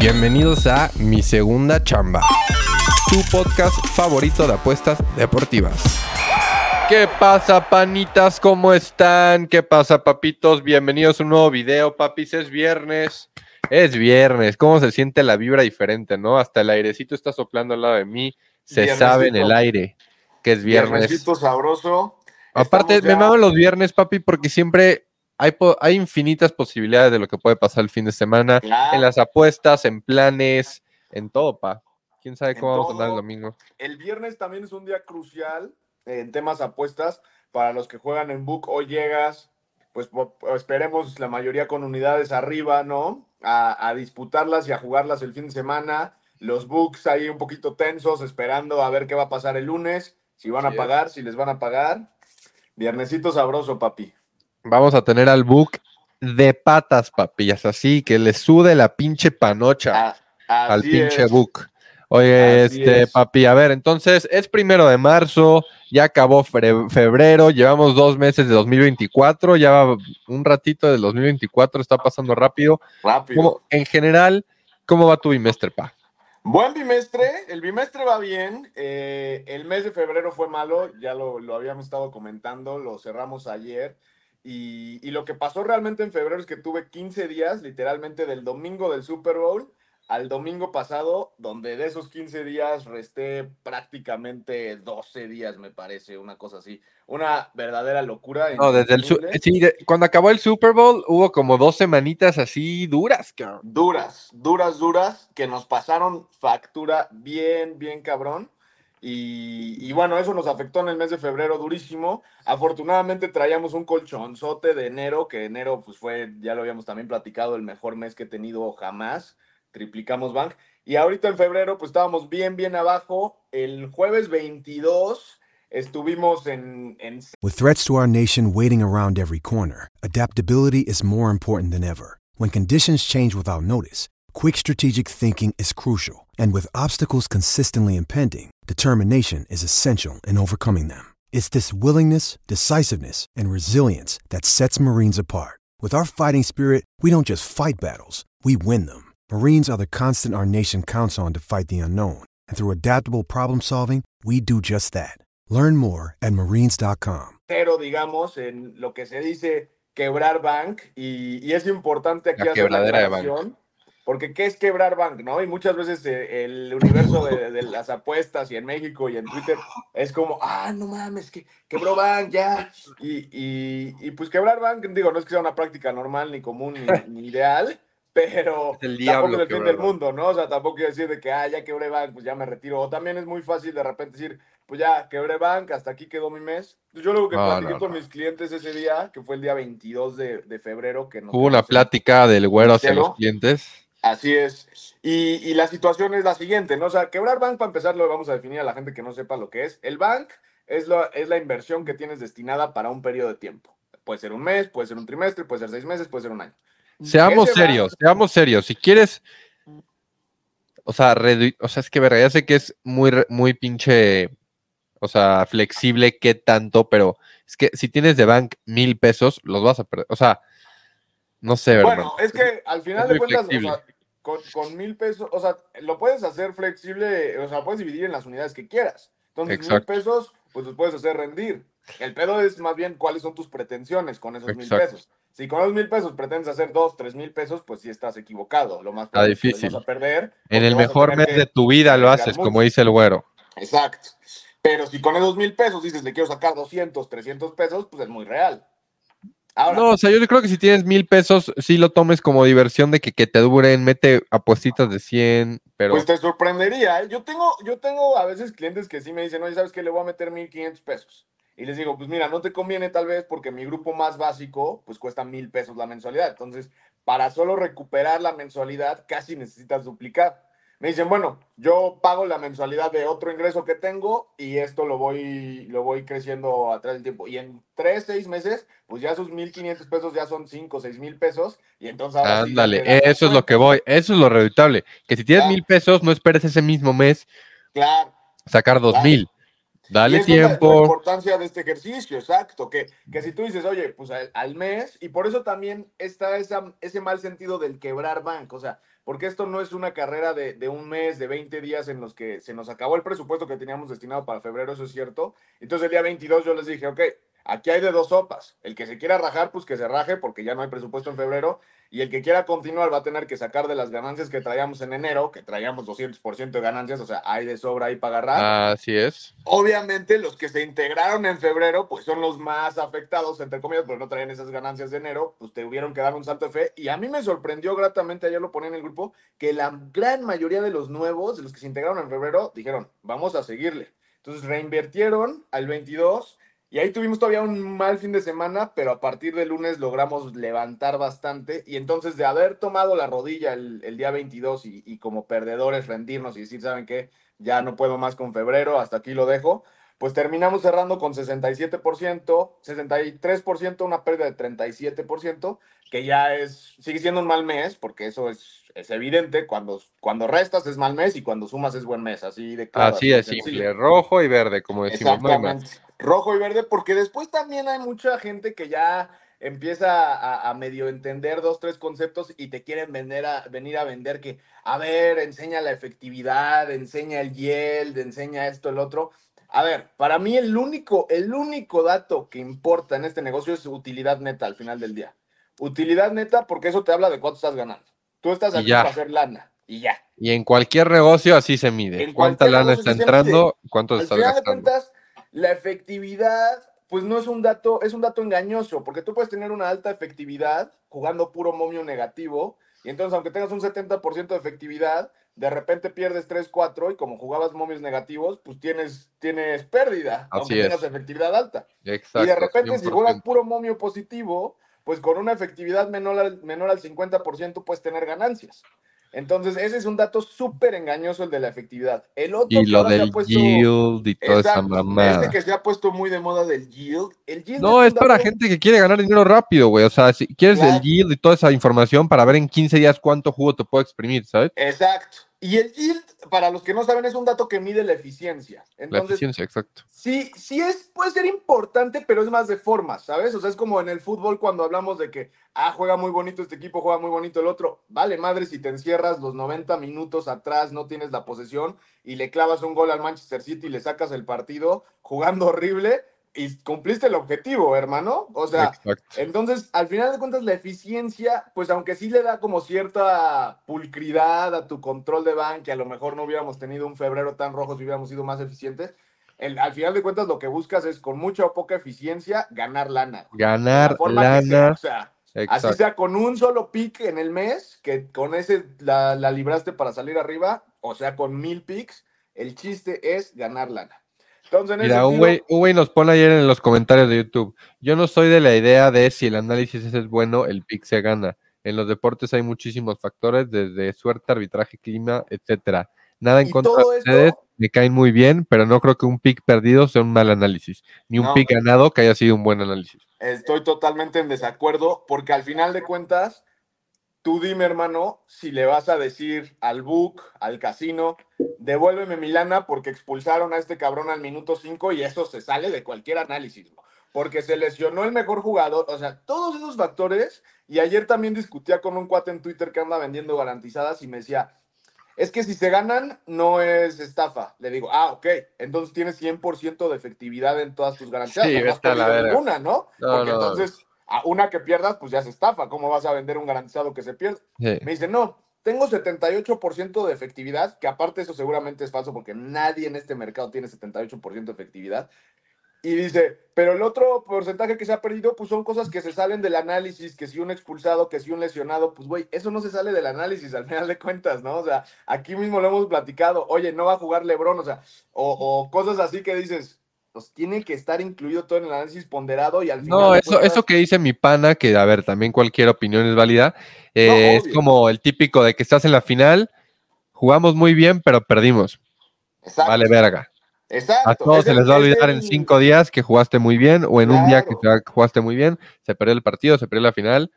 Bienvenidos a Mi Segunda Chamba, tu podcast favorito de apuestas deportivas. ¿Qué pasa, panitas? ¿Cómo están? ¿Qué pasa, papitos? Bienvenidos a un nuevo video, papis. Es viernes. Es viernes. ¿Cómo se siente la vibra diferente, no? Hasta el airecito está soplando al lado de mí. Se sabe en el aire que es viernes. Viernesito sabroso. Aparte, me maman los viernes, papi, porque siempre hay, hay infinitas posibilidades de lo que puede pasar el fin de semana. Claro. En las apuestas, en planes, en todo, pa. ¿Quién sabe cómo vamos a andar el domingo? El viernes también es un día crucial eh, en temas apuestas para los que juegan en Book. Hoy llegas, pues esperemos la mayoría con unidades arriba, ¿no? A, a disputarlas y a jugarlas el fin de semana. Los Books ahí un poquito tensos, esperando a ver qué va a pasar el lunes. Si van a es. pagar, si les van a pagar. Viernesito sabroso, papi. Vamos a tener al book de patas, papillas, así que le sude la pinche panocha Ah, al pinche es. book. Oye, Así este, es. papi, a ver, entonces es primero de marzo, ya acabó febrero, llevamos dos meses de 2024, ya va un ratito del 2024, está pasando rápido. Rápido. ¿Cómo- en general, ¿cómo va tu bimestre, pa? Buen bimestre, el bimestre va bien. eh, el mes de febrero fue malo, ya lo, lo habíamos estado comentando, lo cerramos ayer. Y, y lo que pasó realmente en febrero es que tuve 15 días, literalmente del domingo del Super Bowl al domingo pasado, donde de esos 15 días resté prácticamente 12 días, me parece, una cosa así. Una verdadera locura. No, desde el sí, de- cuando acabó el Super Bowl hubo como dos semanitas así duras, cabrón. duras, duras, duras, que nos pasaron factura bien, bien cabrón. Y, y bueno, eso nos afectó en el mes de febrero durísimo. Afortunadamente traíamos un colchonzote de enero, que enero pues fue, ya lo habíamos también platicado, el mejor mes que he tenido jamás. Triplicamos bank. Y ahorita en febrero pues estábamos bien, bien abajo. El jueves 22 estuvimos en, en With threats to our nation waiting around every corner, adaptability is more important than ever. When conditions change without notice, quick strategic thinking is crucial. And with obstacles consistently impending, determination is essential in overcoming them. It's this willingness, decisiveness, and resilience that sets Marines apart. With our fighting spirit, we don't just fight battles, we win them. Marines are the constant our nation counts on to fight the unknown. And through adaptable problem solving, we do just that. Learn more at marines.com. cero, digamos, en lo que se dice quebrar bank y, y es importante aquí La hacer la de bank. aclaración, porque ¿qué es quebrar bank? ¿no? Y muchas veces eh, el universo de, de las apuestas y en México y en Twitter es como, ah, no mames, que quebró bank ya. Y, y- y, pues quebrar bank, digo, no es que sea una práctica normal, ni común, ni, ni ideal. Pero el tampoco es el fin del bank. mundo, ¿no? O sea, tampoco quiero decir de que, ah, ya quebré bank, pues ya me retiro. O también es muy fácil de repente decir, pues ya quebré bank, hasta aquí quedó mi mes. Pues Yo lo que No, platiqué no, con no. mis clientes ese día, que fue el día 22 de, de febrero, que nos Hubo una plática del güero hacia los clientes. Así es. Y, y la situación es la siguiente, ¿no? O sea, quebrar bank, para empezar, lo vamos a definir a la gente que no sepa lo que es. El bank es, lo, es la inversión que tienes destinada para un periodo de tiempo. Puede ser un mes, puede ser un trimestre, puede ser seis meses, puede ser un año. Seamos Ese serios, seamos serios. Si quieres, o sea, redu- o sea, es que verga, ya sé que es muy, muy pinche, o sea, flexible qué tanto, pero es que si tienes de bank mil pesos, los vas a perder. O sea, no sé, ¿verdad? Bueno, es que al final Es de cuentas, o sea, con, con mil pesos, o sea, lo puedes hacer flexible, o sea, puedes dividir en las unidades que quieras. Entonces, Exacto. mil pesos, pues los puedes hacer rendir. El pedo es más bien cuáles son tus pretensiones con esos mil pesos. Si con esos mil pesos pretendes hacer dos, tres mil pesos, pues sí estás equivocado. Lo más Está difícil. vas a perder. en el mejor mes de tu vida lo haces, mucho. como dice el güero. Exacto. Pero si con esos mil pesos dices, le quiero sacar 200, 300 pesos, pues es muy real. Ahora, No, o sea, yo creo que si tienes mil pesos, sí lo tomes como diversión de que, que te duren, mete apuestitas de 100, pero Pues te sorprendería. ¿eh? Yo tengo, yo tengo a veces clientes que sí me dicen, oye, ¿sabes qué? Le voy a meter 1500 pesos. Y les digo, pues mira, no te conviene tal vez porque mi grupo más básico, pues cuesta mil pesos la mensualidad. Entonces, para solo recuperar la mensualidad, casi necesitas duplicar. Me dicen, bueno, yo pago la mensualidad de otro ingreso que tengo y esto lo voy, lo voy creciendo a través del tiempo. Y en tres, seis meses, pues ya sus 1.500 pesos ya son 5, seis mil pesos. Y entonces ahora sí Ándale, das eso es lo que voy, eso es lo reditable. Que si tienes Claro. mil pesos, no esperes ese mismo mes Claro. sacar dos Claro. mil. Y Dale esa es la- La, tiempo. importancia de este ejercicio, exacto. Que, que si tú dices, oye, pues al, al mes, y por eso también está esa, ese mal sentido del quebrar banco. O sea, porque esto no es una carrera de, de un mes, de 20 días en los que se nos acabó el presupuesto que teníamos destinado para febrero, eso es cierto. Entonces el día 22 yo les dije, ok, aquí hay de dos sopas. El que se quiera rajar, pues que se raje, porque ya no hay presupuesto en febrero. Y el que quiera continuar va a tener que sacar de las ganancias que traíamos en enero, que traíamos 200% de ganancias, o sea, hay de sobra ahí para agarrar. Así es. Obviamente los que se integraron en febrero, pues son los más afectados, entre comillas, porque no traían esas ganancias de enero, pues tuvieron que dar un salto de fe. Y a mí me sorprendió gratamente, ayer lo ponía en el grupo, que la gran mayoría de los nuevos, de los que se integraron en febrero, dijeron, vamos a seguirle. Entonces reinvirtieron al 22 y ahí tuvimos todavía un mal fin de semana, pero a partir del lunes logramos levantar bastante. Y entonces de haber tomado la rodilla el, el día 22 y, y como perdedores rendirnos y decir, ¿saben qué? Ya no puedo más con febrero, hasta aquí lo dejo. Pues terminamos cerrando con 67%, 63%, una pérdida de 37%, que ya es, sigue siendo un mal mes, porque eso es, es evidente. Cuando, cuando restas es mal mes y cuando sumas es buen mes. Así de claro. Así de sencillo. simple. Rojo y verde, como decimos. Exactamente. Rojo y verde, porque después también hay mucha gente que ya empieza a, a medio entender dos, tres conceptos y te quieren vender a, venir a vender que, a ver, enseña la efectividad, enseña el yield, enseña esto, el otro. A ver, para mí el único, el único dato que importa en este negocio es utilidad neta al final del día. Utilidad neta porque eso te habla de cuánto estás ganando. Tú estás aquí para hacer lana y ya. Y en cualquier negocio así se mide. En ¿Cuánta lana está entrando? ¿Cuánto Al estás final de gastando? cuentas, la efectividad, pues no es un dato, es un dato engañoso, porque tú puedes tener una alta efectividad jugando puro momio negativo, y entonces aunque tengas un 70% de efectividad, de repente pierdes 3, 4, y como jugabas momios negativos, pues tienes, tienes pérdida, Así aunque es. tengas efectividad alta. Exacto. y de repente, si 100%. juegas puro momio positivo, pues con una efectividad menor al, menor al 50% puedes tener ganancias. Entonces, ese es un dato súper engañoso, el de la efectividad. El otro Y que lo ahora se ha del puesto- yield y toda esa mamada. Este que se ha puesto muy de moda del yield. El yield No, es para dato- gente que quiere ganar dinero rápido, güey. O sea, si quieres Claro. el yield y toda esa información para ver en 15 días cuánto jugo te puede exprimir, ¿sabes? Exacto. Y el yield, para los que no saben, es un dato que mide la eficiencia. La Entonces, eficiencia, exacto. sí, sí es, puede ser importante, pero es más de formas, ¿sabes? O sea, es como en el fútbol cuando hablamos de que, ah, juega muy bonito este equipo, juega muy bonito el otro. Vale, madre, si te encierras los 90 minutos atrás, no tienes la posesión y le clavas un gol al Manchester City y le sacas el partido jugando horrible y cumpliste el objetivo, hermano. O sea, exacto. Entonces, al final de cuentas, la eficiencia, pues aunque sí le da como cierta pulcridad a tu control de banca, que a lo mejor no hubiéramos tenido un febrero tan rojo si hubiéramos sido más eficientes, el- al final de cuentas lo que buscas es con mucha o poca eficiencia ganar lana. Ganar sea, lana. o sea, así sea con un solo pick en el mes, que con ese la, la libraste para salir arriba, o sea con mil picks, el chiste es ganar lana. Entonces, en Mira, un güey, nos pone ayer en los comentarios de YouTube. Yo no soy de la idea de si el análisis es bueno, el pick se gana. En los deportes hay muchísimos factores, desde suerte, arbitraje, clima, etcétera. Nada en contra de esto- ustedes, me caen muy bien, pero no creo que un pick perdido sea un mal análisis, ni un No. pick ganado que haya sido un buen análisis. Estoy totalmente en desacuerdo porque al final de cuentas, tú dime, hermano, si le vas a decir al book, al casino, devuélveme mi lana porque expulsaron a este cabrón al minuto 5 y eso se sale de cualquier análisis. Porque se lesionó el mejor jugador, o sea, todos esos factores. Y ayer también discutía con un cuate en Twitter que anda vendiendo garantizadas y me decía, es que si se ganan, no es estafa. Le digo, ah, ok, entonces tienes 100% de efectividad en todas tus garantías. Sí, no has la ninguna, ¿no? No, Porque no. entonces, a una que pierdas, pues ya es estafa. ¿Cómo vas a vender un garantizado que se pierde? Sí. Me dice, no, tengo 78% de efectividad, que aparte eso seguramente es falso porque nadie en este mercado tiene 78% de efectividad. Y dice, pero el otro porcentaje que se ha perdido, pues son cosas que se salen del análisis, que si un expulsado, que si un lesionado, pues güey, eso no se sale del análisis al final de cuentas, ¿no? O sea, aquí mismo lo hemos platicado, oye, no va a jugar Lebron, o sea, o, o cosas así que dices, pues tiene que estar incluido todo en el análisis ponderado y al final... No, eso, cuentas- eso que dice mi pana, que a ver, también cualquier opinión es válida, eh, es como el típico de que estás en la final, jugamos muy bien, pero perdimos. Exacto. Vale, verga. Exacto. A todos Es se el- les va a olvidar en cinco días que jugaste muy bien, o en un día que jugaste muy bien, se perdió el partido, se perdió la final.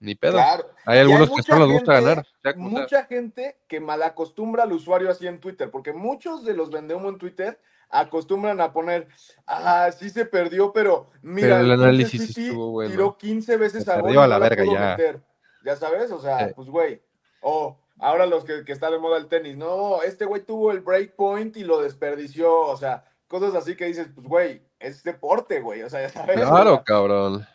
Ni pedo. Claro. Hay algunos que mucha solo les gusta ganar. Mucha gente que malacostumbra al usuario así en Twitter, porque muchos de los vendehumo en Twitter acostumbran a poner, ah, sí se perdió, pero mira, Pero el análisis City estuvo bueno. tiró 15 veces Se a gol a la no verga ya. meter. Ya sabes, o sea, Sí. pues güey. O ahora los que, que está de moda el tenis, no, este güey tuvo el breakpoint y lo desperdició, o sea, cosas así que dices, pues güey, es deporte, güey, o sea, ya sabes. Claro, cabrón.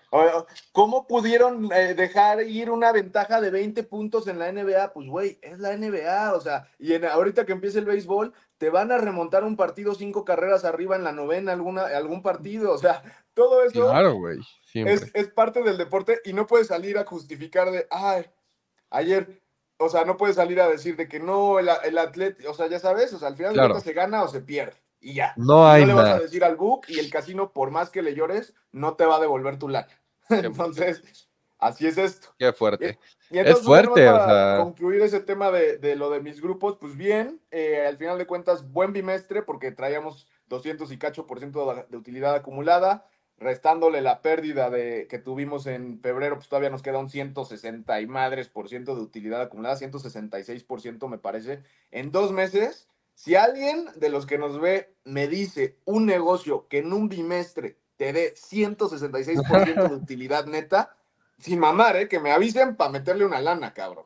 ¿Cómo pudieron eh, dejar ir una ventaja de 20 puntos en la NBA? Pues, güey, es la NBA, o sea, y en, ahorita que empiece el béisbol, te van a remontar un partido cinco carreras arriba en la novena, alguna, algún partido, o sea, todo eso Claro, güey. Es, es parte del deporte y no puedes salir a justificar de, ay, ayer, o sea, no puedes salir a decir de que no, el, el atleta, o sea, ya sabes, o sea, al final Claro. se gana o se pierde y ya. No hay no le vas a decir al book y el casino, por más que le llores, no te va a devolver tu lana. Entonces, así es esto. Qué fuerte. Y entonces, Es fuerte, nada más o para sea. concluir ese tema de, de lo de mis grupos, pues bien, eh, al final de cuentas, buen bimestre porque traíamos 200 y cacho por ciento de, de utilidad acumulada, restándole la pérdida de, que tuvimos en febrero, pues todavía nos queda un 160 y madres por ciento de utilidad acumulada, 166 por ciento me parece, en dos meses. Si alguien de los que nos ve me dice un negocio que en un bimestre te dé 166% de utilidad neta, sin mamar, ¿eh? que me avisen para meterle una lana, cabrón.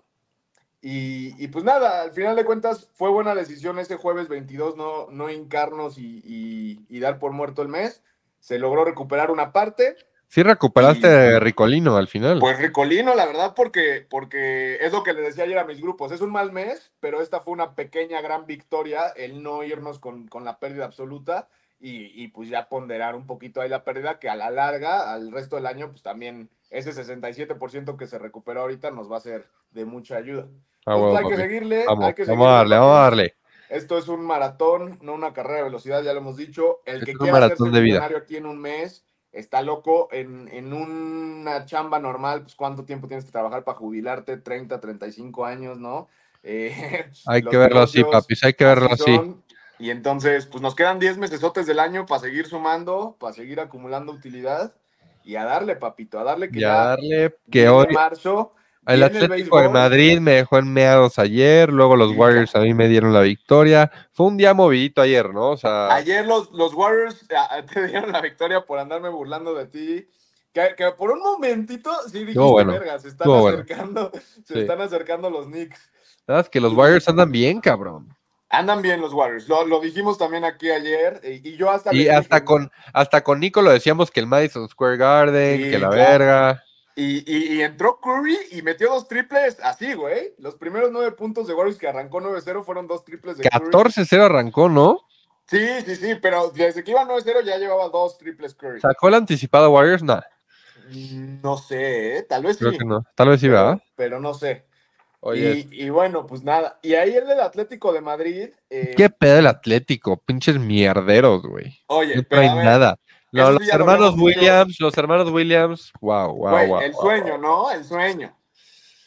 Y, y pues nada, al final de cuentas fue buena decisión ese jueves 22 no, no hincarnos y, y- y dar por muerto el mes. Se logró recuperar una parte. Sí recuperaste Ricolino al final. Pues ricolino, la verdad, porque, porque es lo que le decía ayer a mis grupos. Es un mal mes, pero esta fue una pequeña, gran victoria, el no irnos con, con la pérdida absoluta y, y, pues ya ponderar un poquito ahí la pérdida, que a la larga, al resto del año, pues también ese 67% que se recuperó ahorita nos va a ser de mucha ayuda. Ah, hay que seguirle. Vamos, hay que vamos a seguirle, darle, vamos a darle. Esto es un maratón, no una carrera de velocidad, ya lo hemos dicho. El Es que quiera hacerse de millonario aquí en un mes está loco. En, en una chamba normal, pues cuánto tiempo tienes que trabajar para jubilarte, 30, 35 años, ¿no? Eh, Hay que verlo así, papis, hay que verlo así. son. Y entonces, pues nos quedan 10 mesesotes del año para seguir sumando, para seguir acumulando utilidad y a darle, papito, a darle que Y a ya darle que hoy marzo. el Atlético de béisbol. Madrid me dejó en meados ayer, luego los Warriors a mí me dieron la victoria. Fue un día movidito ayer, ¿no? O sea, Ayer los, los Warriors ah, te dieron la victoria por andarme burlando de ti. Que, que por un momentito sí dijiste, bueno, verga, se están bueno. acercando, se Sí. están acercando los Knicks. la verdad es que los Warriors andan bien, cabrón. Andan bien los Warriors, lo, lo dijimos también aquí ayer, y, y yo hasta... Y hasta dije, con, hasta con Nico lo decíamos que el Madison Square Garden, Sí, que la claro. verga. Y, y- y entró Curry y metió dos triples así, güey. Los primeros nueve puntos de Warriors que arrancó 9-0 fueron dos triples de Curry. 14-0 arrancó, ¿no? Sí, sí, sí, pero desde que iba 9-0 ya llevaba dos triples Curry. ¿Sacó el anticipado Warriors? No, No sé, ¿eh? tal vez creo sí. que no. Tal vez sí, ¿verdad? pero no sé. Oye, Y, y bueno, pues nada. Y ahí el del Atlético de Madrid. eh, ¿qué pedo el Atlético? Pinches mierderos, güey. Oye, No pero traen ver, nada. No, los lo hermanos. Williams, los hermanos Williams, wow, wow, güey, wow. el wow. sueño, ¿no? El sueño.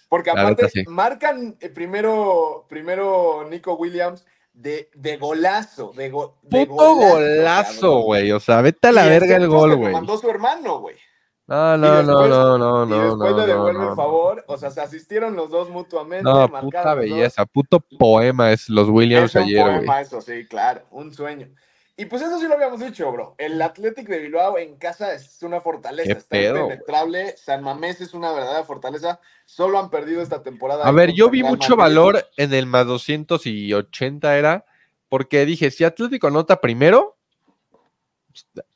Porque aparte sí. marcan eh, primero, primero Nico Williams de, de golazo. De, go- de Puto golazo, güey. O sea, vete a la Y verga el gol, güey. mandó su hermano, güey. No, no, no, después- no, no, y no, después no, le devuelve no, el favor. O sea, se asistieron los dos mutuamente. No, puta los dos. belleza, puto poema es los Williams Es un ayer, poema eso, sí, claro, un sueño. Y pues eso sí lo habíamos dicho, bro. El Athletic de Bilbao en casa es una fortaleza, ¿Qué está pedo, impenetrable. San Mamés es una verdadera fortaleza. Solo han perdido esta temporada. A ver, yo vi mucho Madrid. valor en el más 280 era porque dije, si Atlético anota primero,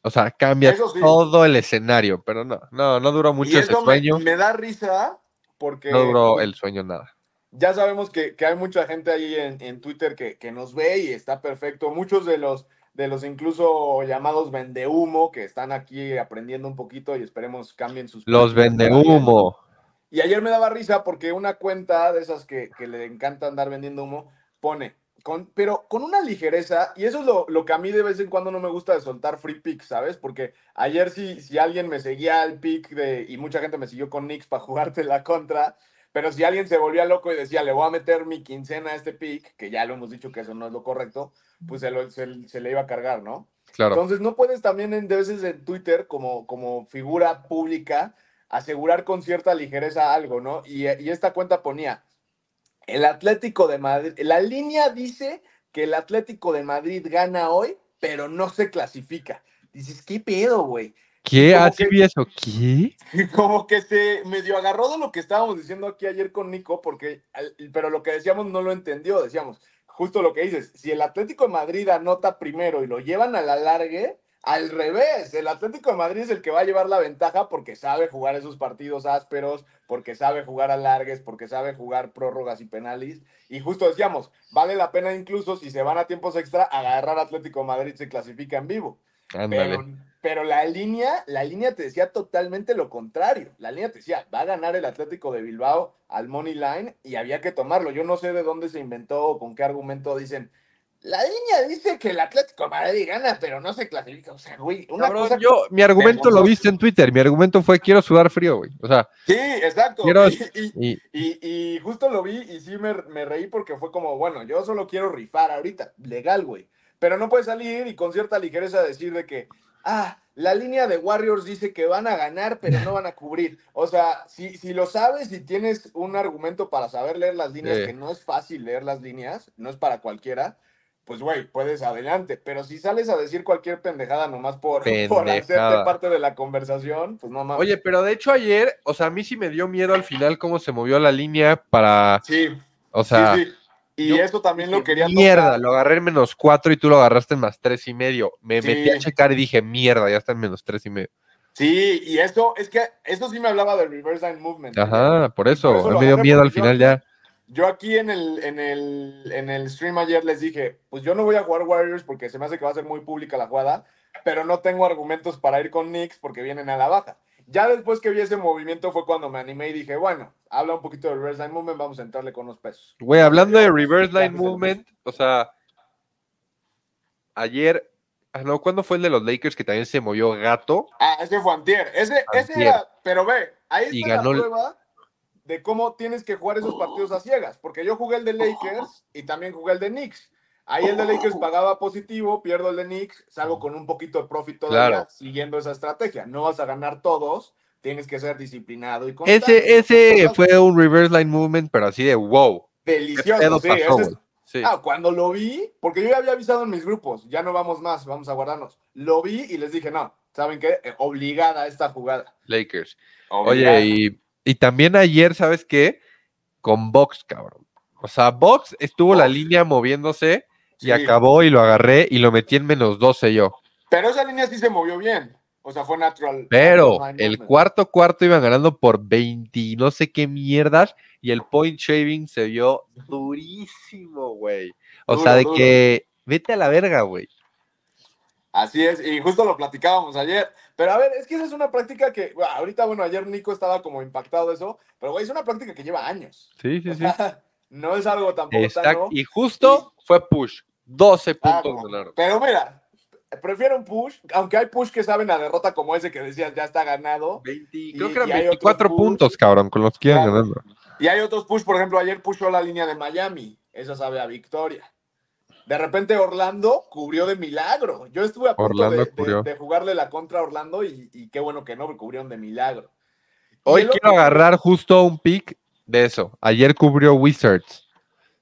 o sea, cambia sí. todo el escenario, pero no, no, no duró Y mucho ese eso me, sueño, me da risa porque no duró el sueño nada. ya sabemos que, que hay mucha gente ahí en, en Twitter que, que nos ve y está perfecto. Muchos de los, de los incluso llamados vendehumo que están aquí aprendiendo un poquito y esperemos cambien sus Los prácticas vende para bien. humo. Y ayer me daba risa porque una cuenta de esas que, que le encanta andar vendiendo humo pone, con, pero con una ligereza, y eso es lo, lo que a mí de vez en cuando no me gusta de soltar free picks, ¿sabes? Porque ayer si, si alguien me seguía al pick de, y mucha gente me siguió con Knicks para jugarte la contra, Pero si alguien se volvía loco y decía, le voy a meter mi quincena a este pick, que ya lo hemos dicho que eso no es lo correcto, pues se, lo- se- se le iba a cargar, ¿no? Claro. Entonces no puedes también en, de veces en Twitter como, como figura pública asegurar con cierta ligereza algo, ¿no? Y, y esta cuenta ponía, el Atlético de Madrid, la línea dice que el Atlético de Madrid gana hoy, pero no se clasifica. Dices, ¿qué pedo, güey? ¿Qué? como Ah, sí que- vi eso. ¿Qué? Como que se medio agarró de lo que estábamos diciendo aquí ayer con Nico, porque, pero lo que decíamos no lo entendió. Decíamos, justo lo que dices, si el Atlético de Madrid anota primero y lo llevan a la largue, al revés, el Atlético de Madrid es el que va a llevar la ventaja porque sabe jugar esos partidos ásperos, porque sabe jugar a largues, porque sabe jugar prórrogas y penales. Y justo decíamos, vale la pena incluso si se van a tiempos extra, agarrar Atlético de Madrid se clasifica en vivo. Pero la línea, la línea te decía totalmente lo contrario. La línea te decía, va a ganar el Atlético de Bilbao al Money Line y había que tomarlo. Yo no sé de dónde se inventó o con qué argumento dicen. La línea dice que el Atlético de Madrid gana, pero no se clasifica. O sea, güey, una Cabrón, cosa. yo, mi argumento lo viste en Twitter. Mi argumento fue quiero sudar frío, güey. O sea, Sí, exacto. Quiero- Y, y- y y- y justo lo vi y sí me, me reí porque fue como, bueno, yo solo quiero rifar ahorita, legal, güey. Pero no puedes salir y con cierta ligereza decir de que, ah, la línea de Warriors dice que van a ganar, pero no van a cubrir. O sea, si, si lo sabes y tienes un argumento para saber leer las líneas, Sí. que no es fácil leer las líneas, no es para cualquiera, pues, güey, puedes adelante. Pero si sales a decir cualquier pendejada nomás por, por hacerte parte de la conversación, pues no mames. Oye, pero de hecho ayer, o sea, a mí sí me dio miedo al final cómo se movió la línea para, sí, o sea, sí, sí. Y yo eso también lo quería mierda, tocar. lo agarré en menos cuatro y tú lo agarraste en más tres y medio. Me Sí. metí a checar y dije, mierda, ya está en menos tres y medio. Sí, y eso, es que eso sí me hablaba del reverse line movement. Ajá, por eso, Por me dio miedo al yo final ya. Yo aquí en el, en, el, en el stream ayer les dije, pues yo no voy a jugar Warriors porque se me hace que va a ser muy pública la jugada, pero no tengo argumentos para ir con Knicks porque vienen a la baja. Ya después que vi ese movimiento fue cuando me animé y dije, bueno, habla un poquito del reverse line movement, vamos a entrarle con los pesos. Güey, hablando de reverse line movement, o sea, ayer, ah, no, ¿cuándo fue el de los Lakers que también se movió gato? Ah, ese fue Antier. Ese, ese era, pero ve, ahí Y está ganó la el- prueba de cómo tienes que jugar esos partidos a ciegas. Porque yo jugué el de Lakers y también jugué el de Knicks. Ahí el de Lakers pagaba positivo, pierdo el de Knicks, salgo con un poquito de profit todavía, Claro. siguiendo esa estrategia. No vas a ganar todos, tienes que ser disciplinado y constante. Ese, ese fue un reverse line movement, pero así de wow. ¿Qué delicioso. sí, pasó, ese es- güey? Sí. Ah, cuando lo vi, porque yo ya había avisado en mis grupos, ya no vamos más, vamos a guardarnos. Lo vi y les dije, no, ¿saben qué? Eh, Obligada esta jugada. Lakers. Obligada. Oye, y, y también ayer, ¿sabes qué? Con Box, cabrón. O sea, Box estuvo la línea moviéndose y Sí. acabó y lo agarré y lo metí en menos 12 yo. Pero esa línea sí se movió bien. O sea, fue natural. Pero natural el cuarto cuarto iban ganando por 20 y no sé qué mierdas y el point shaving se vio durísimo, güey. O Duro, sea, de duro. que vete a la verga, güey. Así es, y justo lo platicábamos ayer. Pero a ver, es que esa es una práctica que, bueno, ahorita, bueno, ayer Nico estaba como impactado de eso, pero güey, es una práctica que lleva años. Sí, sí, O sí. sea, no es algo tampoco Está- sano. y justo fue push. 12 Ah, puntos no. ganaron. Pero mira, prefiero un push, aunque hay push que saben a derrota como ese que decías ya está ganado. 20 creo que eran y hay otros 24 push. puntos, cabrón, con los que iban Claro. ganando. Y hay otros push, por ejemplo, ayer pushó la línea de Miami. Esa sabe a victoria. De repente Orlando cubrió de milagro. Yo estuve a punto de, de- cubrió. de jugarle la contra a Orlando y, y qué bueno que no, cubrieron de milagro. Hoy quiero otro- agarrar justo un pick de eso. Ayer cubrió Wizards.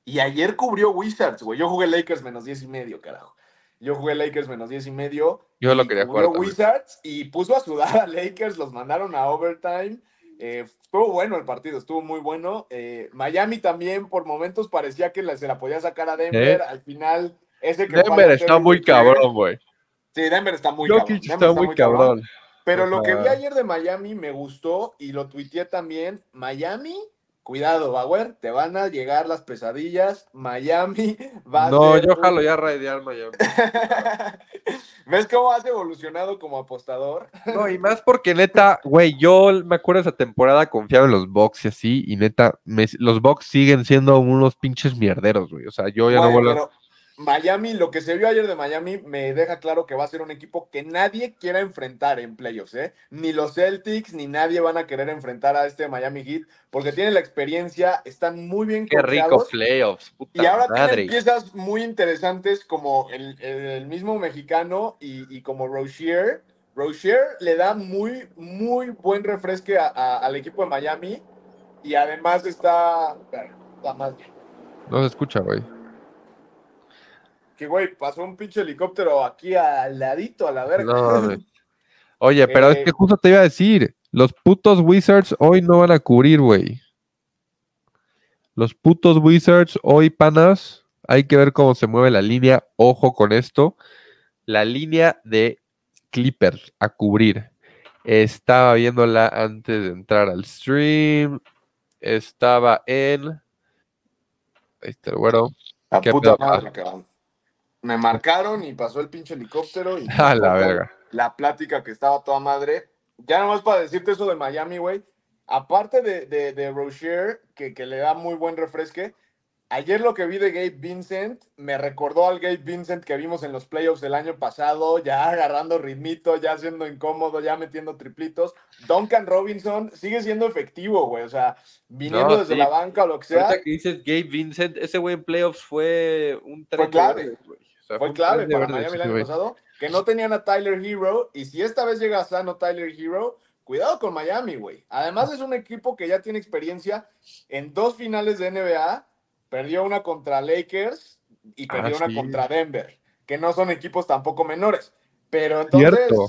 Y ayer cubrió Wizards, güey. Yo jugué Lakers menos 10 y medio, carajo. Yo jugué Lakers menos 10 y medio. Yo lo quería jugar. Wizards y puso a sudar a Lakers, los mandaron a overtime. Eh, estuvo bueno el partido, estuvo muy bueno. Eh, Miami también por momentos parecía que la- se la podía sacar a Denver. ¿Eh? Al final, ese que Denver está muy cabrón, güey. Sí, Denver está muy cabrón. Jokic está muy cabrón. Pero lo que vi ayer de Miami me gustó y lo tuiteé también. Miami, cuidado, Bauer, te van a llegar las pesadillas. Miami va a No, yo un- jalo ya raidear Miami. ¿Ves cómo has evolucionado como apostador? No, y más porque neta, güey, yo me acuerdo esa temporada confiaba en los Bucks y así, y neta, me- los Bucks siguen siendo unos pinches mierderos, güey. O sea, yo ya no vuelvo. Miami, lo que se vio ayer de Miami me deja claro que va a ser un equipo que nadie quiera enfrentar en playoffs, ¿eh? Ni los Celtics ni nadie van a querer enfrentar a este Miami Heat porque tienen la experiencia, están muy bien Qué rico playoffs, puta Y ahora madre. tienen piezas muy interesantes como el, el mismo mexicano y, y como Rozier. Rozier le da muy, muy buen refresque a- a- al equipo de Miami y además está... está más bien. No se escucha, güey. Que, güey, pasó un pinche helicóptero aquí al ladito, a la verga. No. Oye, pero es Eh, que justo te iba a decir, los putos Wizards hoy no van a cubrir, güey. Los putos Wizards hoy, panas, hay que ver cómo se mueve la línea. Ojo con esto. La línea de Clippers a cubrir. Estaba viéndola antes de entrar al stream. Estaba en. Ahí está el güero. A ¿Qué puta madre, cabrón. Me marcaron y pasó el pinche helicóptero y A la verga. la plática que estaba toda madre. Ya nomás para decirte eso de Miami, güey. Aparte de, de, de Rozier, que, que le da muy buen refresque, ayer lo que vi de Gabe Vincent me recordó al Gabe Vincent que vimos en los playoffs del año pasado, ya agarrando ritmito, ya siendo incómodo, ya metiendo triplitos. Duncan Robinson sigue siendo efectivo, güey. O sea, viniendo No, desde sí. la banca o lo que sea. Ahorita que dices Gabe Vincent, ese güey en playoffs fue un tren de clave. güey. Sea, fue clave para Miami el año pasado, que no tenían a Tyler Hero, y si esta vez llega sano Tyler Hero, cuidado con Miami, güey. Además es un equipo que ya tiene experiencia en dos finales de NBA, perdió una contra Lakers y Ah, perdió una sí. contra Denver, que no son equipos tampoco menores. Pero entonces, Cierto.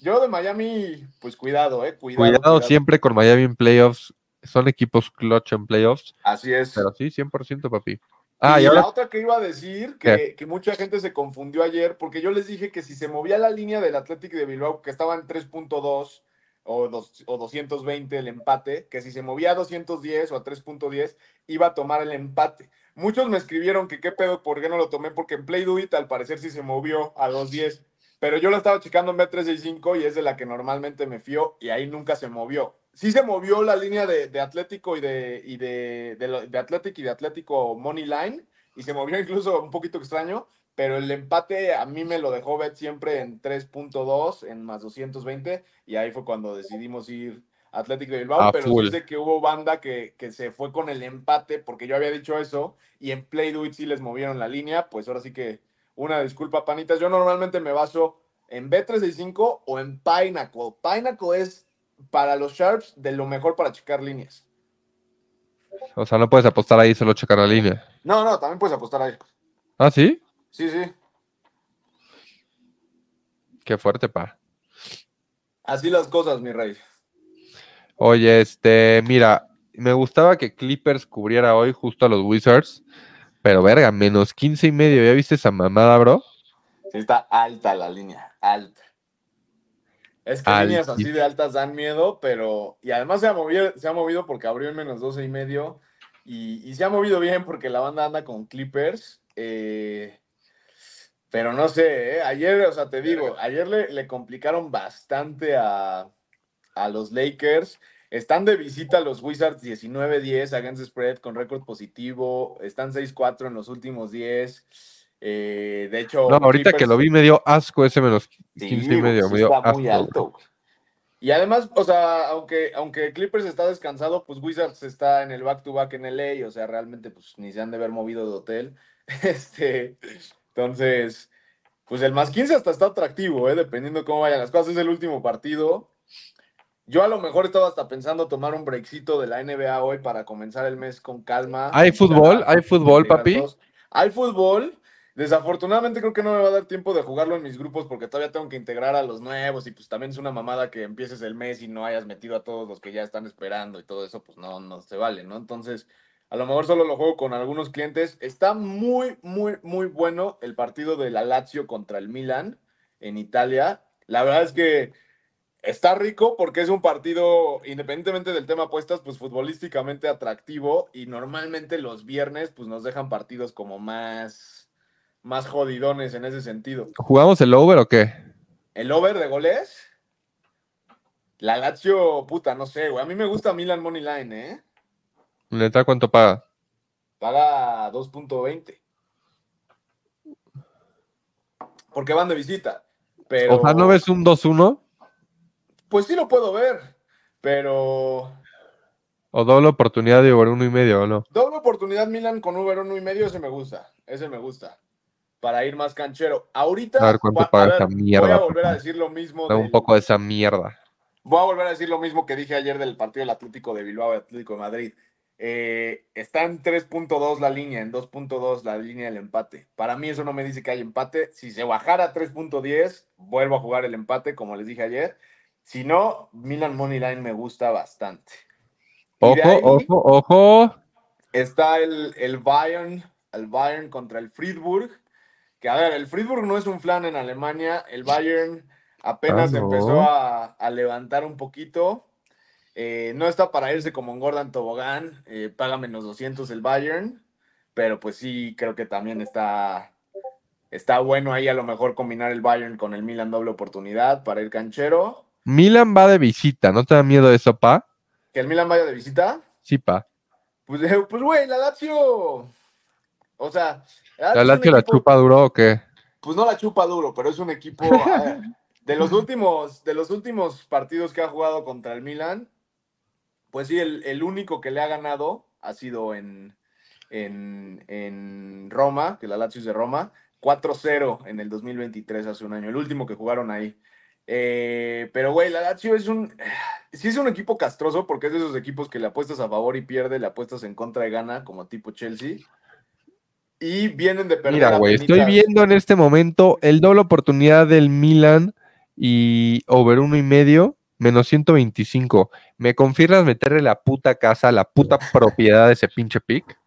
yo de Miami, pues cuidado, eh, cuidado. Cuidado, siempre con Miami en playoffs. Son equipos clutch en playoffs. Así es. Pero sí, 100% papi. Ah, y y ahora la otra que iba a decir, que, que mucha gente se confundió ayer, porque yo les dije que si se movía la línea del Athletic de Bilbao, que estaba en 3.2 o, dos- o 220 el empate, que si se movía a 210 o a 3.10, iba a tomar el empate. Muchos me escribieron que qué pedo, por qué no lo tomé, porque en Play Do It al parecer sí se movió a 210, pero yo lo estaba checando en B365 y es de la que normalmente me fío y ahí nunca se movió. Sí se movió la línea de, de Atlético y de, y de, de, Athletic y de Atlético Money Line y se movió incluso un poquito extraño, pero el empate a mí me lo dejó Bet siempre en 3.2 en más 220 y ahí fue cuando decidimos ir Atlético de Bilbao, pero sí sé que hubo banda que, que se fue con el empate porque yo había dicho eso y en Play Do It sí les movieron la línea, pues ahora sí que una disculpa, panitas. Yo normalmente me baso en B365 o en Pinnacle. Pinnacle es para los Sharps de lo mejor para checar líneas. O sea, no puedes apostar ahí, solo checar la línea. No, no, también puedes apostar ahí. Ah, sí. Sí, sí. Qué fuerte, pa. Así las cosas, mi rey. Oye, este, mira, me gustaba que Clippers cubriera hoy justo a los Wizards. Pero verga, menos 15 y medio. ¿Ya viste esa mamada, bro? Sí, está alta la línea, alta. Es que líneas así de altas dan miedo, pero. Y además se ha movido, se ha movido porque abrió en menos 12 y medio. Y, y se ha movido bien porque la banda anda con Clippers. eh, pero no sé, ¿eh? ayer, o sea, te digo, ayer le, le complicaron bastante a, a los Lakers. Están de visita los Wizards 19-10 against spread con récord positivo. Están 6-4 en los últimos 10. Eh, de hecho, No, ahorita que lo vi me dio asco ese menos Sí, 15 y medio. me dio está muy asco, alto. Y además, o sea, aunque, aunque Clippers está descansado, pues Wizards está en el back-to-back en LA, o sea, realmente pues ni se han de haber movido de hotel. Este, entonces, pues el más 15 hasta está atractivo, ¿eh? dependiendo cómo vayan las cosas. Es el último partido. Yo a lo mejor estaba hasta pensando tomar un breakcito de la NBA hoy para comenzar el mes con calma. ¿Hay fútbol? ¿Hay fútbol, papi? Hay fútbol. Desafortunadamente creo que no me va a dar tiempo de jugarlo en mis grupos porque todavía tengo que integrar a los nuevos y pues también es una mamada que empieces el mes y no hayas metido a todos los que ya están esperando y todo eso, pues no, no se vale, ¿no? Entonces, a lo mejor solo lo juego con algunos clientes. Está muy, muy, muy bueno el partido de la Lazio contra el Milan en Italia. La verdad es que está rico porque es un partido, independientemente del tema apuestas, pues futbolísticamente atractivo y normalmente los viernes pues nos dejan partidos como más, más jodidones en ese sentido. ¿Jugamos el over o qué? El over de goles, la Lazio, puta, no sé, güey. A mí me gusta Milan Money Line, ¿eh? ¿Neta cuánto paga? Paga 2.20. porque van de visita. Pero, O sea, ¿no ves un 2-1 Pues sí lo puedo ver, pero o doble oportunidad de over uno y medio o no? doble oportunidad Milan con Uber uno y medio, ese me gusta, ese me gusta. Para ir más canchero. Ahorita A ver cuánto va- paga ver, esa mierda, voy a volver a decir lo mismo. Un poco de esa mierda. Voy a volver a decir lo mismo que dije ayer del partido del Atlético de Bilbao y Atlético de Madrid. Eh, está en 3.2 la línea, en 2.2 la línea del empate. Para mí eso no me dice que hay empate. Si se bajara a 3.10, vuelvo a jugar el empate, como les dije ayer. Si no, Milan Money Line me gusta bastante. Ojo, ahí ojo, ojo. Está el, el Bayern, el Bayern contra el Friedburg. Que a ver, el Friedburg no es un flan en Alemania. El Bayern apenas Ah, no. empezó a, a levantar un poquito. Eh, no está para irse como en Gordon Tobogán. eh, paga menos 200 el Bayern. Pero pues sí, creo que también está, está bueno ahí a lo mejor combinar el Bayern con el Milan doble oportunidad para ir canchero. Milan va de visita, ¿no te da miedo eso, pa? Que el Milan vaya de visita. Sí, pa. Pues, eh, pues güey, la Lazio. O sea, ¿La es un Lazio la chupa duro o qué? Pues no la chupa duro, pero es un equipo. ver, de los últimos, de los últimos partidos que ha jugado contra el Milan, pues sí, el, el único que le ha ganado ha sido en, en, en Roma, que la Lazio es de Roma, 4-0 en el 2023, hace un año, el último que jugaron ahí. Eh, pero, güey, la Lazio es un. Sí, es un equipo castroso porque es de esos equipos que le apuestas a favor y pierde, le apuestas en contra y gana, como tipo Chelsea. Y vienen de perder. Mira, güey, estoy viendo en este momento el doble oportunidad del Milan y over uno y medio, menos 125. ¿Me confirmas meterle la puta casa, la puta propiedad de ese pinche pick?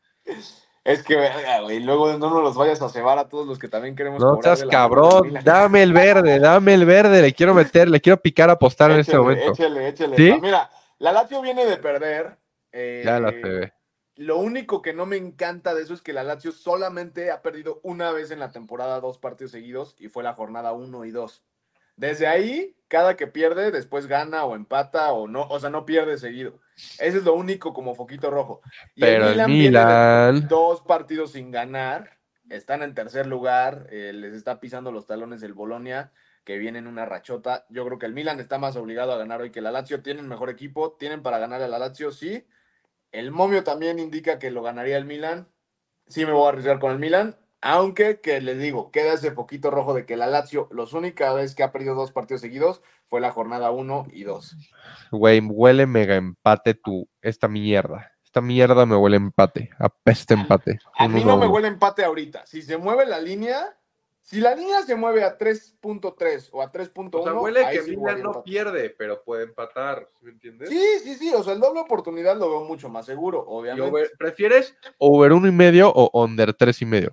Es que, verga, güey, luego no nos los vayas a cebar a todos los que también queremos No seas cabrón, dame el verde, dame el verde, le quiero meter, le quiero picar apostar en este momento. Échale, échale. ¿Sí? Mira, la Lazio viene de perder. eh, Ya la se ve. Lo único que no me encanta de eso es que la Lazio solamente ha perdido una vez en la temporada dos partidos seguidos y fue la jornada 1 y 2. Desde ahí, cada que pierde, después gana o empata o no, o sea, no pierde seguido. Ese es lo único como foquito rojo. Y Pero el Milan, dos partidos sin ganar, están en tercer lugar, eh, les está pisando los talones el Bolonia, que viene en una rachota. Yo creo que el Milan está más obligado a ganar hoy que la Lazio. Tienen mejor equipo, tienen para ganar a la Lazio, sí. El momio también indica que lo ganaría el Milan. Sí me voy a arriesgar con el Milan, aunque que les digo, queda ese poquito rojo de que la Lazio, la única vez que ha perdido dos partidos seguidos fue la jornada 1 y 2. güey, huele mega empate tu, esta mierda. Esta mierda me huele empate, apeste empate. A mí no me huele empate ahorita. Si se mueve la línea, si la línea se mueve a 3.3 o a 3.1, O sea, huele ahí que sí Milan no pierde, pero puede empatar, ¿sí ¿me entiendes? Sí, sí, sí. O sea, el doble oportunidad lo veo mucho más seguro, obviamente. over- ¿Prefieres over uno y medio o under tres y medio?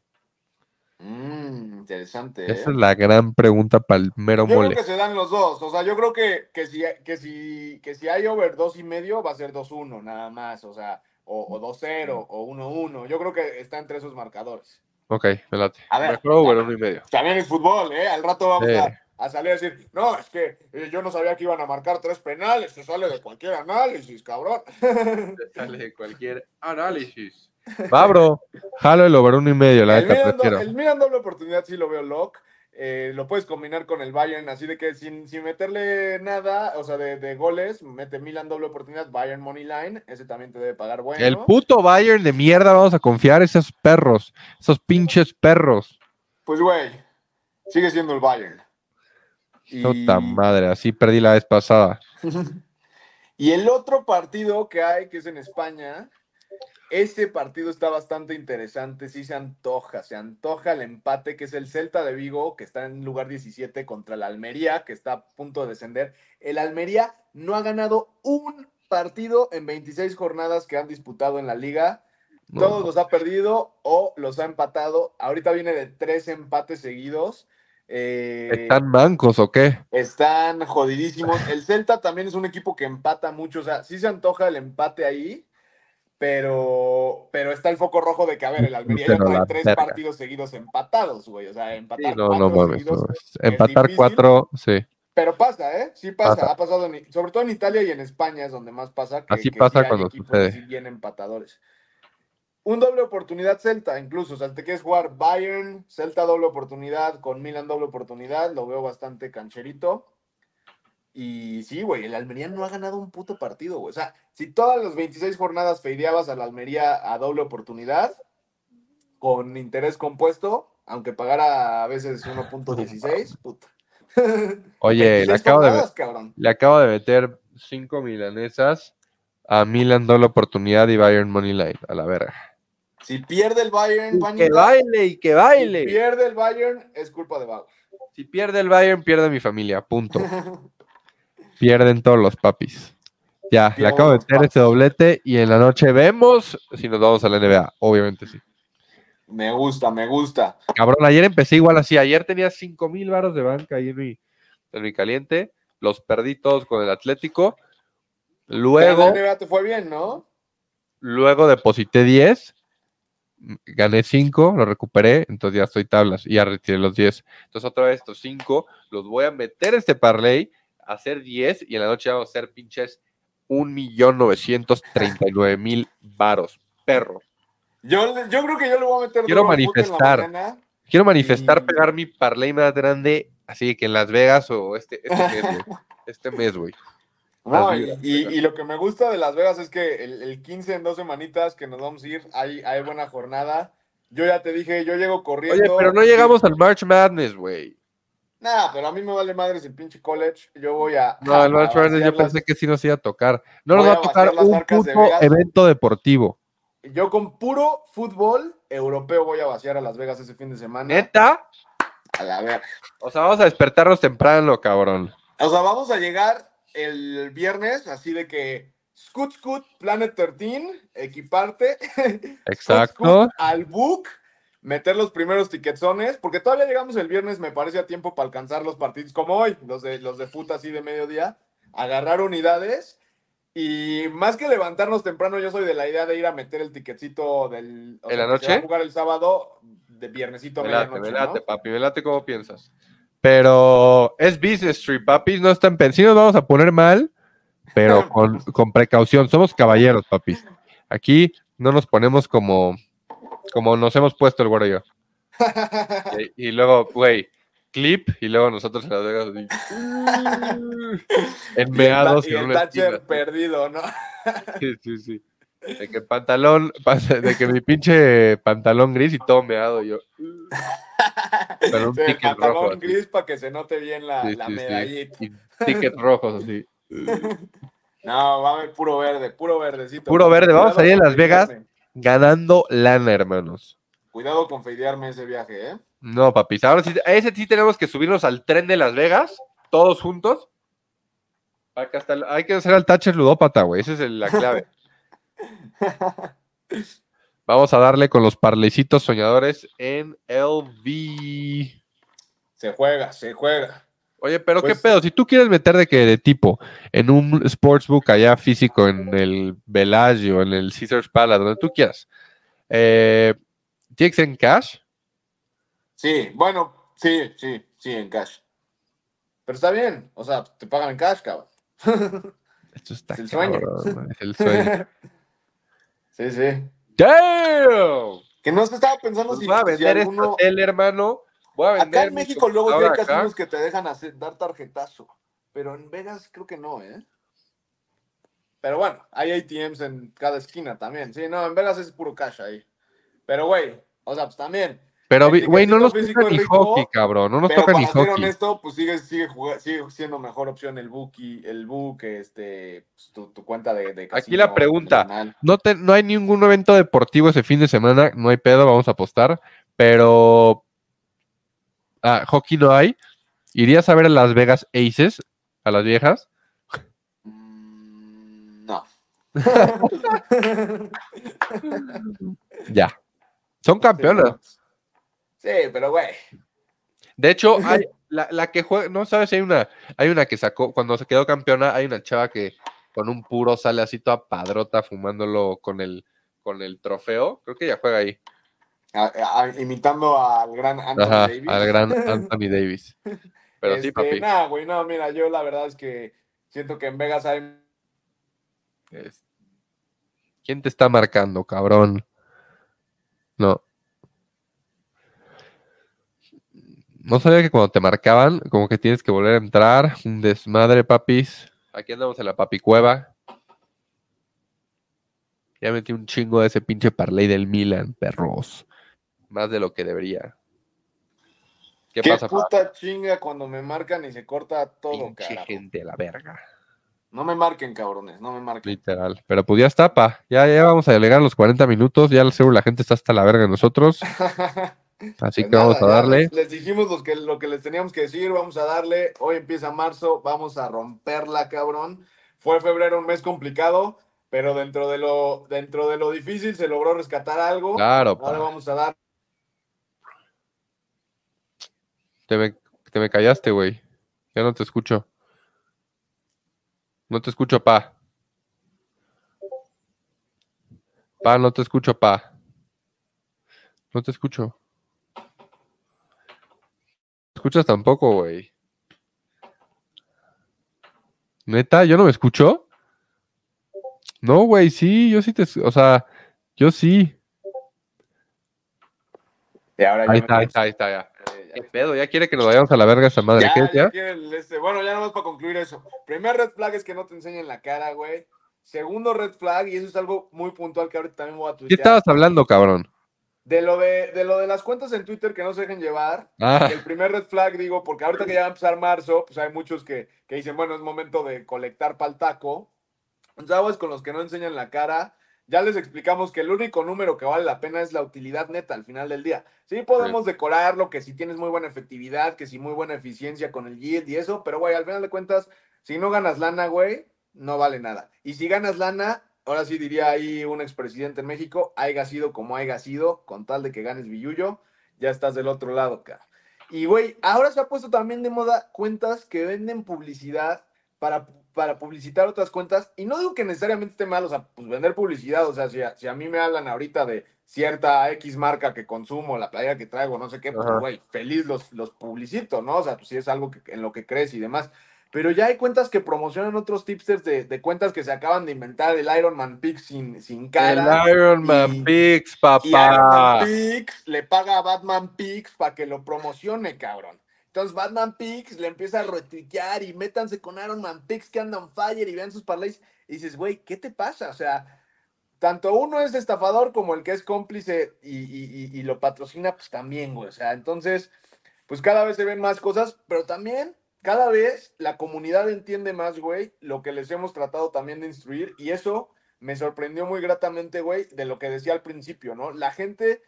Mm, interesante. ¿eh? Esa es la gran pregunta para el mero Yo creo mole. que se dan los dos. O sea, yo creo que, que, si, que, si, que si hay over 2 y medio, va a ser 2-1 nada más. O sea, o, o 2-0 o 1-1. Yo creo que está entre esos marcadores. Ok, me late. A ver. Over uno y medio. También es fútbol, ¿eh? Al rato vamos Sí. a, a salir a decir, no, es que eh, yo no sabía que iban a marcar tres penales, se sale de cualquier análisis, cabrón. Sale de cualquier análisis. Va, bro. Jalo el over uno y medio, la el, neta prefiero. el doble oportunidad sí lo veo lock. Eh, lo puedes combinar con el Bayern, así de que sin, sin meterle nada, o sea, de, de goles, mete Milan doble oportunidad, Bayern Money Line, ese también te debe pagar bueno. El puto Bayern de mierda, vamos a confiar esos perros, esos pinches perros. Pues güey, sigue siendo el Bayern. Y- madre, así perdí la vez pasada. Y el otro partido que hay, que es en España, ese partido está bastante interesante, sí se antoja, se antoja el empate, que es el Celta de Vigo, que está en lugar 17 contra el Almería, que está a punto de descender. El Almería no ha ganado un partido en 26 jornadas que han disputado en la liga. No, Todos los ha perdido o los ha empatado. Ahorita viene de tres empates seguidos. Eh, ¿Están mancos o qué? están jodidísimos. El Celta también es un equipo que empata mucho. O sea, sí se antoja el empate ahí, pero, pero está el foco rojo de que, a ver, el Almería ya Pero trae la tres verga. partidos seguidos empatados, güey. O sea, empatar Sí, no, cuatro no seguidos. no. Empatar difícil. cuatro, sí. Pero pasa, ¿eh? Sí pasa. Pasa. Ha pasado, en- sobre todo en Italia y en España es donde más pasa. Que, Así que pasa cuando sucede. bien empatadores. un doble oportunidad Celta, incluso. O sea, te quieres jugar Bayern, Celta doble oportunidad, con Milan doble oportunidad, lo veo bastante cancherito. Y sí, güey, el Almería no ha ganado un puto partido, güey. O sea, si todas las 26 jornadas feideabas al Almería a doble oportunidad, con interés compuesto, aunque pagara a veces 1.16, puta. Oye, le 26 acabo, de, jornadas, cabrón. le acabo de meter cinco milanesas a Milan doble oportunidad y Bayern Money Line, a la verga. Si pierde el Bayern, Que baile y que si baile. pierde el Bayern, es culpa de Vago. Si pierde el Bayern, pierde mi familia. Punto. Pierden todos los papis. Ya, le acabo de meter ese doblete y en la noche vemos si nos vamos a la NBA. Obviamente sí. Me gusta, me gusta. Cabrón, ayer empecé igual así. Ayer tenía 5 mil varos de banca ahí en mi, en mi caliente. Los perdí todos con el Atlético. Luego, la NBA te fue bien, ¿no? luego deposité 10. m- Gané 5, lo recuperé. Entonces ya estoy tablas y ya retiré los 10. Entonces otra vez estos 5 los voy a meter este parlay, hacer 10 y en la noche vamos a hacer pinches 1.939.000 varos. Perro. Yo, yo creo que yo le voy a meter Quiero manifestar. Quiero manifestar, Y- pegar mi parlay más grande, así que en Las Vegas o este, este mes, güey. Este mes, güey. No, y, Vegas, y- Vegas. y lo que me gusta de Las Vegas es que el, el 15 en dos semanitas que nos vamos a ir, hay, hay buena jornada. Yo ya te dije, yo llego corriendo. Oye, pero no llegamos al March Madness, güey. Nah, pero a mí me vale madres el pinche college. Yo voy a. No, el a March Madness yo las- pensé que sí nos iba a tocar. No nos va a a tocar un de puto Vegas. evento deportivo. Yo con puro fútbol europeo voy a vaciar a Las Vegas ese fin de semana. ¿Neta? A la verga. O sea, vamos a despertarnos temprano, cabrón. O sea, vamos a llegar el viernes, así de que Scoot Scoot, Planet 13, equiparte. Exacto. Scoot, Scoot, al book, meter los primeros ticketzones, porque todavía llegamos el viernes, me parece a tiempo para alcanzar los partidos como hoy, los de los de puta así de mediodía, agarrar unidades. Y más que levantarnos temprano, yo soy de la idea de ir a meter el ticketcito del. ¿En la noche? jugar el sábado de viernesito a Me late, medianoche, me late, ¿no? papi, me late cómo piensas. Pero es Business Street, papis, no están Sí nos vamos a poner mal, pero con, con precaución. Somos caballeros, papis. Aquí no nos ponemos como, como nos hemos puesto el güero y yo. Y, y luego, güey, clip, y luego nosotros en Las Vegas así. Enmeados y en el Thatcher esquina. perdido, ¿no? Sí, sí, sí. De que pantalón, de que mi pinche pantalón gris y todo meado yo. Pero un Sí, el ticket pantalón rojo. así. gris para que se note bien la, Sí, la sí, sí. medallita. Y tickets rojos así. No, va a haber puro verde, puro verdecito. Puro verde, vamos a ir con Las Vegas. Ganando lana, hermanos. Cuidado con feidearme ese viaje, ¿eh? No, papis. Ahora sí, a ese sí tenemos que subirnos al tren de Las Vegas, todos juntos. Para que hasta hay que hacer al Thatcher ludópata, güey. Esa es la clave. Vamos a darle con los parlecitos soñadores en LV. Se juega, se juega. Oye, pero Pues- qué pedo, si tú quieres meter de que de tipo en un sportsbook allá físico, en el Bellagio, en el Caesars Palace, donde tú quieras, eh, ¿tiene que ser en cash? Sí, bueno, sí, sí, sí, en cash. Pero está bien, o sea, te pagan en cash, cabrón. Esto está Es el sueño. cabrón, es el sueño. sí, sí. ¡Damn! Que no se estaba pensando Pues si, voy a si vender alguno... esta tele, hermano. Voy a vender Acá en México luego sí hay casinos que te dejan hacer, dar tarjetazo. Pero en Vegas creo que no, ¿eh? Pero bueno, hay ATMs en cada esquina también. Sí, no, en Vegas es puro cash ahí. Pero, güey, o sea, pues también. Pero, güey, no nos toca ni rico, hockey, cabrón. No nos pero toca para ni ser hockey. honesto, pues sigue, sigue, juga- sigue siendo mejor opción el book y el book, este, pues, tu, tu cuenta de, de Aquí la casino pregunta. No, te- no hay ningún evento deportivo ese fin de semana, no hay pedo, vamos a apostar, pero ah, hockey no hay. ¿Irías a ver a Las Vegas Aces, a las viejas? Mm, no. Ya. Son campeonas. Sí, pero güey. De hecho, hay la, la que juega, no sabes, si hay una, hay una que sacó, cuando se quedó campeona, hay una chava que con un puro sale así toda padrota fumándolo con el, con el trofeo. Creo que ella juega ahí. A- a- imitando al gran Anthony Ajá, Davis. al gran Anthony Davis. Pero sí, Este, papi. Nah, güey, no, mira, yo la verdad es que siento que en Vegas hay. ¿Quién te está marcando, cabrón? No. No sabía que cuando te marcaban, como que tienes que volver a entrar. Un desmadre, papis. Aquí andamos en la papicueva. Ya metí un chingo de ese pinche parlay del Milan, perros. Más de lo que debería. ¿Qué, pasa, puta chinga cuando me marcan y se corta todo, pinche gente la verga. No me marquen, cabrones, no me marquen. Literal. Pero pues ya está, pa. Ya, ya vamos a delegar los 40 minutos. Ya seguro la gente está hasta la verga de nosotros. Así pues que vamos a darle. Les, dijimos lo que, lo que les teníamos que decir. Vamos a darle. Hoy empieza marzo. Vamos a romperla, cabrón. Fue febrero un mes complicado, pero dentro de lo, dentro de lo difícil se logró rescatar algo. Claro, Ahora vamos a dar. Te me, te me callaste, güey. Ya no te escucho. No te escucho, pa. Pa, no te escucho, pa. No te escucho. ¿Escuchas tampoco, güey? ¿Neta? ¿Yo no me escucho? No, güey, sí, yo sí te... O sea, yo sí. ahí, está, ahí está, ahí está, ya. ¿Qué pedo? ¿Ya quiere que nos vayamos a la verga esa madre? Ya, ¿Qué, ya? Este, bueno, ya nomás para concluir eso. Primer red flag es que no te enseñen la cara, güey. Segundo red flag, y eso es algo muy puntual que ahorita también voy a tuitear. ¿Qué estabas hablando, cabrón? De lo de, de lo de las cuentas en Twitter que no se dejen llevar. Ah. El primer red flag, digo, porque ahorita que ya va a empezar marzo, pues hay muchos que, que dicen, bueno, es momento de colectar pal taco. Entonces, con los que no enseñan la cara, ya les explicamos que el único número que vale la pena es la utilidad neta al final del día. Sí podemos decorarlo, que si tienes muy buena efectividad, que si muy buena eficiencia con el yield y eso, pero güey, al final de cuentas, si no ganas lana, güey, no vale nada. Y si ganas lana, ahora sí diría ahí un expresidente en México, haya sido como haya sido, con tal de que ganes billullo, ya estás del otro lado, cara. Y güey, ahora se ha puesto también de moda cuentas que venden publicidad para para publicitar otras cuentas. Y no digo que necesariamente esté mal, o sea, pues vender publicidad, o sea, si a, si a mí me hablan ahorita de cierta X marca que consumo, la playa que traigo, no sé qué, pues, güey, feliz los, los publicito, ¿no? O sea, pues si es algo que, en lo que crees y demás. Pero ya hay cuentas que promocionan otros tipsters de, de cuentas que se acaban de inventar, el Iron Man Pix sin, sin cara. El Iron Man Pix, papá. Y Iron Man Pix le paga a Batman Pix para que lo promocione, cabrón. Entonces Batman Pix le empieza a retuitear y métanse con Iron Man Pix que andan fire y vean sus parlays. Y dices, güey, ¿qué te pasa? O sea, tanto uno es estafador como el que es cómplice y, lo patrocina, pues también, güey. O sea, entonces, pues cada vez se ven más cosas, pero también cada vez la comunidad entiende más, güey, lo que les hemos tratado también de instruir. Y eso me sorprendió muy gratamente, güey, de lo que decía al principio, ¿no? La gente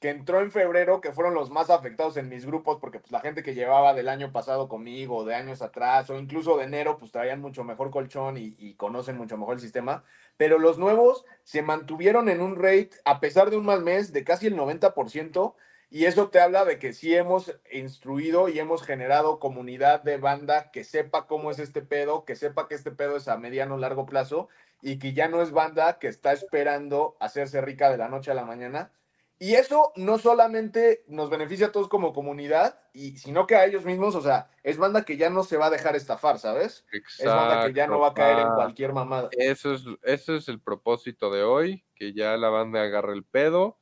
que entró en febrero, que fueron los más afectados en mis grupos, porque pues, la gente que llevaba del año pasado conmigo, de años atrás, o incluso de enero, pues traían mucho mejor colchón y, conocen mucho mejor el sistema. Pero los nuevos se mantuvieron en un rate, a pesar de un mal mes, de casi el 90%. Y eso te habla de que sí hemos instruido y hemos generado comunidad de banda que sepa cómo es este pedo, que sepa que este pedo es a mediano largo plazo y que ya no es banda que está esperando hacerse rica de la noche a la mañana, y eso no solamente nos beneficia a todos como comunidad, y, sino que a ellos mismos, o sea, es banda que ya no se va a dejar estafar, ¿sabes? es banda que ya no va a caer en cualquier mamada. Eso es, eso es el propósito de hoy, que ya la banda agarre el pedo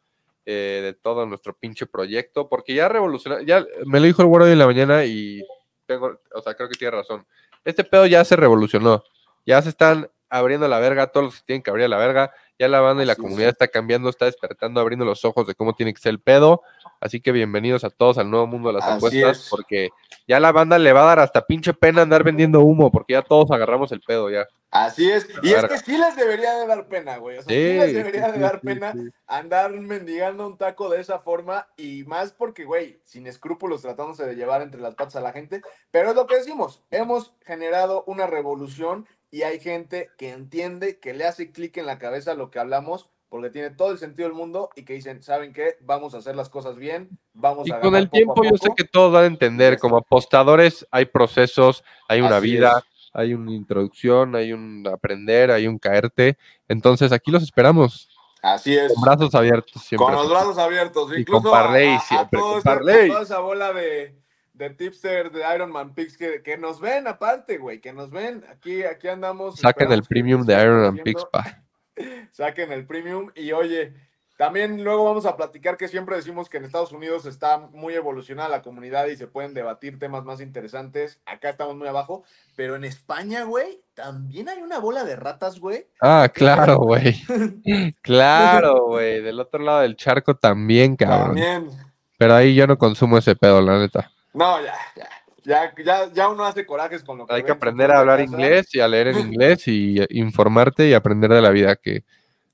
eh, de todo nuestro pinche proyecto, porque ya revolucionó, ya me lo dijo el güero hoy en la mañana y tengo, o sea, creo que tiene razón. Este pedo ya se revolucionó, ya se están abriendo la verga, todos los que tienen que abrir la verga, ya la banda y la comunidad está cambiando, está despertando, abriendo los ojos de cómo tiene que ser el pedo. Así que bienvenidos a todos al nuevo mundo de las apuestas, porque ya la banda le va a dar hasta pinche pena andar vendiendo humo, porque ya todos agarramos el pedo ya. Así es, y es que sí les debería de dar pena, güey. O sea, sí, les debería de dar pena andar mendigando un taco de esa forma, y más porque, güey, sin escrúpulos tratándose de llevar entre las patas a la gente. Pero es lo que decimos, hemos generado una revolución y hay gente que entiende, que le hace clic en la cabeza lo que hablamos, porque tiene todo el sentido del mundo y que dicen, ¿saben qué? Vamos a hacer las cosas bien, vamos y con el tiempo yo sé que todos van a entender, como apostadores hay procesos, hay una vida, hay una introducción, hay un aprender, hay un caerte, entonces aquí los esperamos. Así es. Con brazos abiertos siempre. Con los brazos abiertos, y con Parley siempre, con toda esa bola de de tipster de Iron Man Pix que, que nos ven aparte, güey, que nos ven. Aquí, aquí andamos. Saquen el premium de Iron Man Pix, pa. Saquen el premium y oye, También luego vamos a platicar que siempre decimos que en Estados Unidos está muy evolucionada la comunidad y se pueden debatir temas más interesantes. Acá estamos muy abajo, pero en España, güey, también hay una bola de ratas, güey. Ah, claro, güey. claro, güey. Del otro lado del charco también, cabrón. También. Pero ahí yo no consumo ese pedo, la neta. No, ya, ya. Ya, ya, ya uno hace corajes con lo que. Hay que aprender a hablar inglés y a leer en inglés y informarte y aprender de la vida, que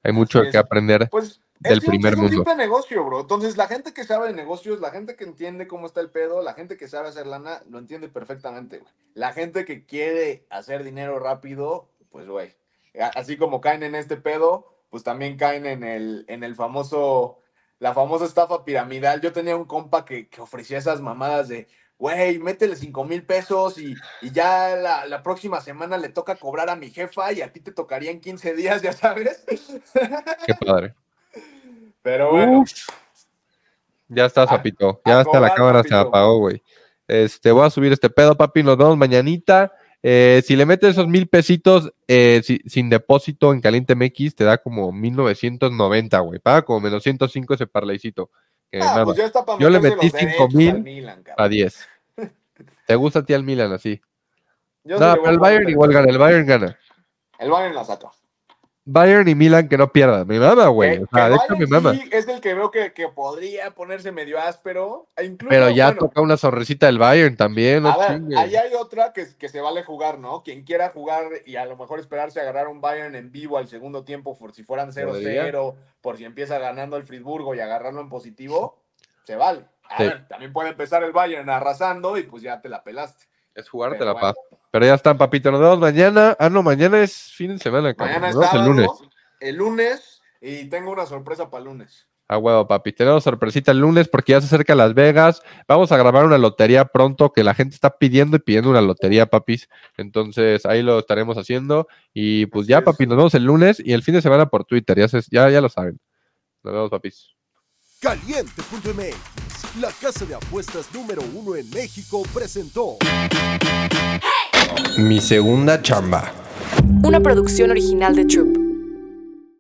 hay mucho que aprender. Pues del primer mundo. Es un negocio, bro. Entonces, la gente que sabe de negocios, la gente que entiende cómo está el pedo, la gente que sabe hacer lana, lo entiende perfectamente, güey. La gente que quiere hacer dinero rápido, pues, güey. Así como caen en este pedo, pues también caen en el, en el famoso, la famosa estafa piramidal. Yo tenía un compa que, que ofrecía esas mamadas de, güey, métele cinco mil pesos y, ya la, la, próxima semana le toca cobrar a mi jefa y a ti te tocaría en 15 días, ya sabes. Qué padre. Pero bueno. Ya está, Zapito. Ya está, la cámara se apagó, güey. Este, voy a subir este pedo, papi. Nos vemos mañanita. Eh, si le metes esos mil pesitos eh, sin depósito en Caliente MX, te da como 1990, güey. Paga como menos 105 ese parlaycito. Ah, pues Yo le metí 5 mil a 10. ¿Te gusta a ti el Milan así? no, pero el Bayern igual gana. El Bayern gana. El Bayern la saca. Bayern y Milan que no pierdan. Mi mamá, güey. O sea, mi mamá. es el que veo que, que, podría ponerse medio áspero. E Pero ya toca una sonrisita del Bayern también. a ver, ahí hay otra que, que, se vale jugar, ¿no? Quien quiera jugar y a lo mejor esperarse a agarrar un Bayern en vivo al segundo tiempo, por si fueran 0-0, por si empieza ganando el Friburgo y agarrarlo en positivo, se vale. A ver, también puede empezar el Bayern arrasando y pues ya te la pelaste. Es jugarte la paz. Pero ya están, papito. Nos vemos mañana. Ah, no, mañana es fin de semana. Mañana es el lunes. El lunes. Y tengo una sorpresa para el lunes. Ah, huevo, papi. Tenemos sorpresita el lunes porque ya se acerca Las Vegas. Vamos a grabar una lotería pronto que la gente está pidiendo y pidiendo una lotería, papis. Entonces ahí lo estaremos haciendo. Y pues ya, papi, nos vemos el lunes y el fin de semana por Twitter. Ya, ya, ya lo saben. Nos vemos, papis. Caliente.mx, la casa de apuestas número uno en México, presentó. Mi segunda chamba. Una producción original de Troop.